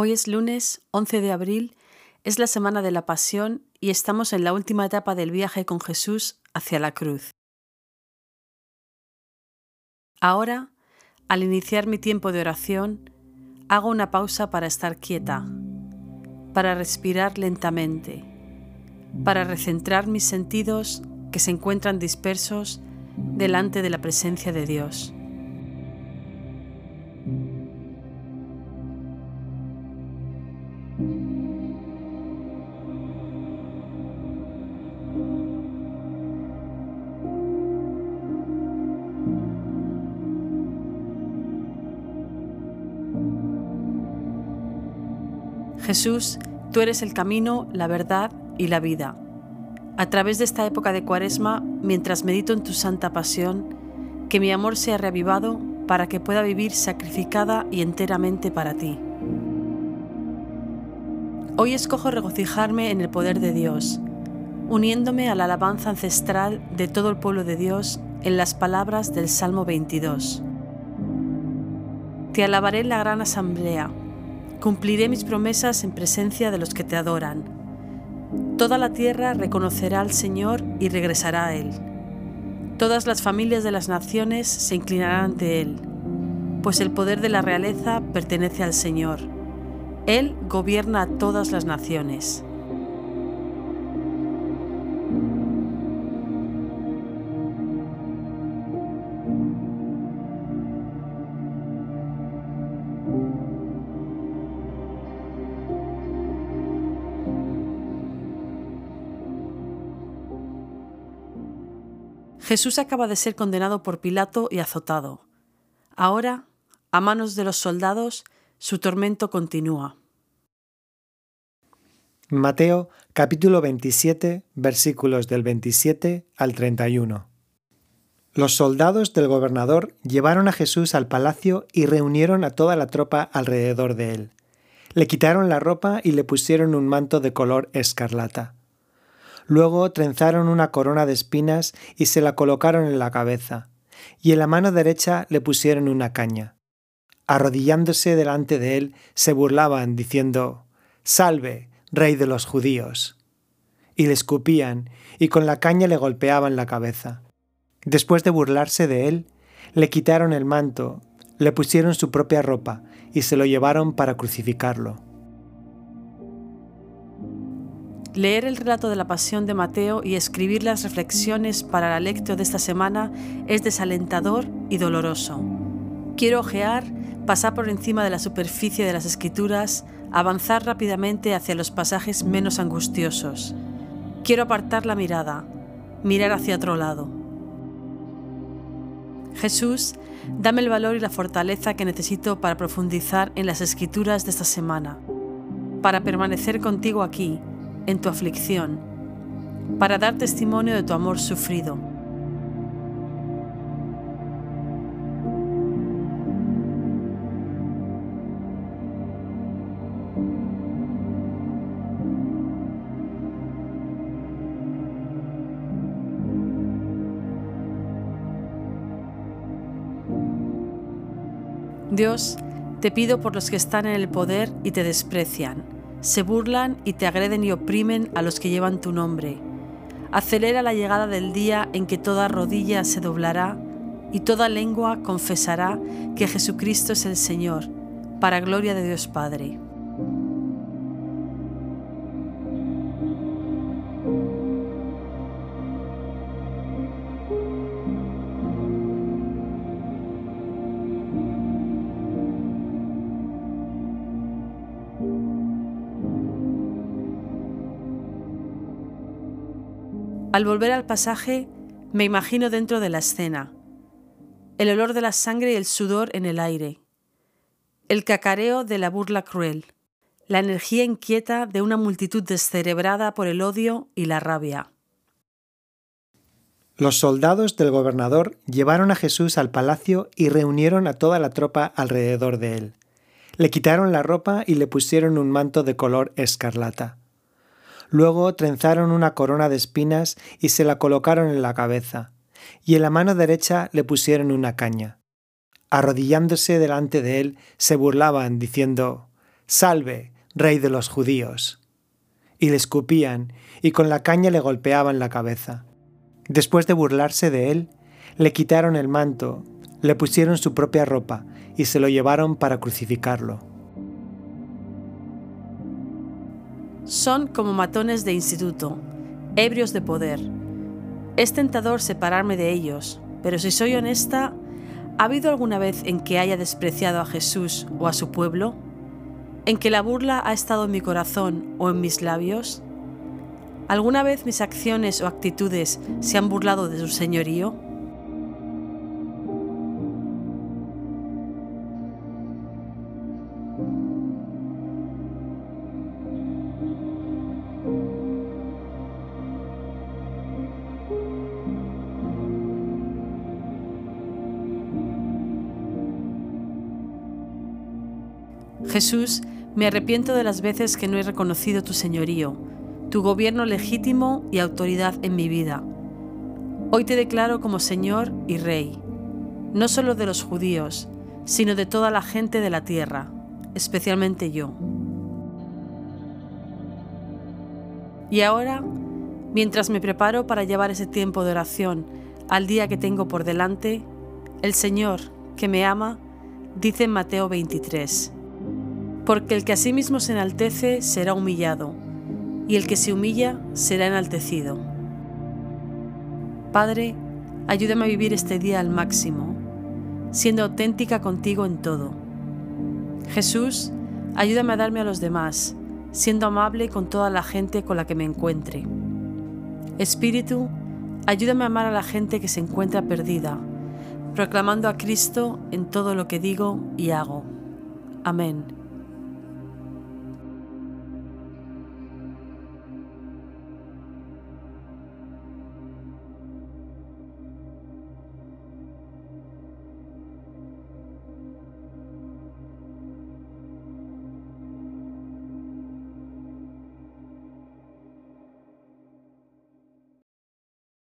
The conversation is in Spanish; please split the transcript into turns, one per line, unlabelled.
Hoy es lunes 11 de abril, es la semana de la Pasión y estamos en la última etapa del viaje con Jesús hacia la cruz. Ahora, al iniciar mi tiempo de oración, hago una pausa para estar quieta, para respirar lentamente, para recentrar mis sentidos que se encuentran dispersos delante de la presencia de Dios. Jesús, tú eres el camino, la verdad y la vida. A través de esta época de Cuaresma, mientras medito en tu santa pasión, que mi amor sea reavivado para que pueda vivir sacrificada y enteramente para ti. Hoy escojo regocijarme en el poder de Dios, uniéndome a la alabanza ancestral de todo el pueblo de Dios en las palabras del Salmo 22. Te alabaré en la gran asamblea Cumpliré mis promesas en presencia de los que te adoran. Toda la tierra reconocerá al Señor y regresará a Él. Todas las familias de las naciones se inclinarán ante Él, pues el poder de la realeza pertenece al Señor. Él gobierna a todas las naciones. Jesús acaba de ser condenado por Pilato y azotado. Ahora, a manos de los soldados, su tormento continúa.
Mateo capítulo 27 versículos del 27 al 31. Los soldados del gobernador llevaron a Jesús al palacio y reunieron a toda la tropa alrededor de él. Le quitaron la ropa y le pusieron un manto de color escarlata. Luego trenzaron una corona de espinas y se la colocaron en la cabeza, y en la mano derecha le pusieron una caña. Arrodillándose delante de él, se burlaban, diciendo, Salve, rey de los judíos. Y le escupían, y con la caña le golpeaban la cabeza. Después de burlarse de él, le quitaron el manto, le pusieron su propia ropa, y se lo llevaron para crucificarlo.
Leer el relato de la pasión de Mateo y escribir las reflexiones para la lectio de esta semana es desalentador y doloroso. Quiero ojear, pasar por encima de la superficie de las escrituras, avanzar rápidamente hacia los pasajes menos angustiosos. Quiero apartar la mirada, mirar hacia otro lado. Jesús, dame el valor y la fortaleza que necesito para profundizar en las escrituras de esta semana, para permanecer contigo aquí en tu aflicción, para dar testimonio de tu amor sufrido. Dios, te pido por los que están en el poder y te desprecian se burlan y te agreden y oprimen a los que llevan tu nombre. Acelera la llegada del día en que toda rodilla se doblará y toda lengua confesará que Jesucristo es el Señor, para gloria de Dios Padre. Al volver al pasaje, me imagino dentro de la escena, el olor de la sangre y el sudor en el aire, el cacareo de la burla cruel, la energía inquieta de una multitud descerebrada por el odio y la rabia.
Los soldados del gobernador llevaron a Jesús al palacio y reunieron a toda la tropa alrededor de él. Le quitaron la ropa y le pusieron un manto de color escarlata. Luego trenzaron una corona de espinas y se la colocaron en la cabeza, y en la mano derecha le pusieron una caña. Arrodillándose delante de él, se burlaban, diciendo, Salve, Rey de los judíos. Y le escupían y con la caña le golpeaban la cabeza. Después de burlarse de él, le quitaron el manto, le pusieron su propia ropa y se lo llevaron para crucificarlo.
Son como matones de instituto, ebrios de poder. Es tentador separarme de ellos, pero si soy honesta, ¿ha habido alguna vez en que haya despreciado a Jesús o a su pueblo? ¿En que la burla ha estado en mi corazón o en mis labios? ¿Alguna vez mis acciones o actitudes se han burlado de su señorío? Jesús, me arrepiento de las veces que no he reconocido tu señorío, tu gobierno legítimo y autoridad en mi vida. Hoy te declaro como Señor y Rey, no solo de los judíos, sino de toda la gente de la tierra, especialmente yo. Y ahora, mientras me preparo para llevar ese tiempo de oración al día que tengo por delante, el Señor, que me ama, dice en Mateo 23, porque el que a sí mismo se enaltece será humillado, y el que se humilla será enaltecido. Padre, ayúdame a vivir este día al máximo, siendo auténtica contigo en todo. Jesús, ayúdame a darme a los demás, siendo amable con toda la gente con la que me encuentre. Espíritu, ayúdame a amar a la gente que se encuentra perdida, proclamando a Cristo en todo lo que digo y hago. Amén.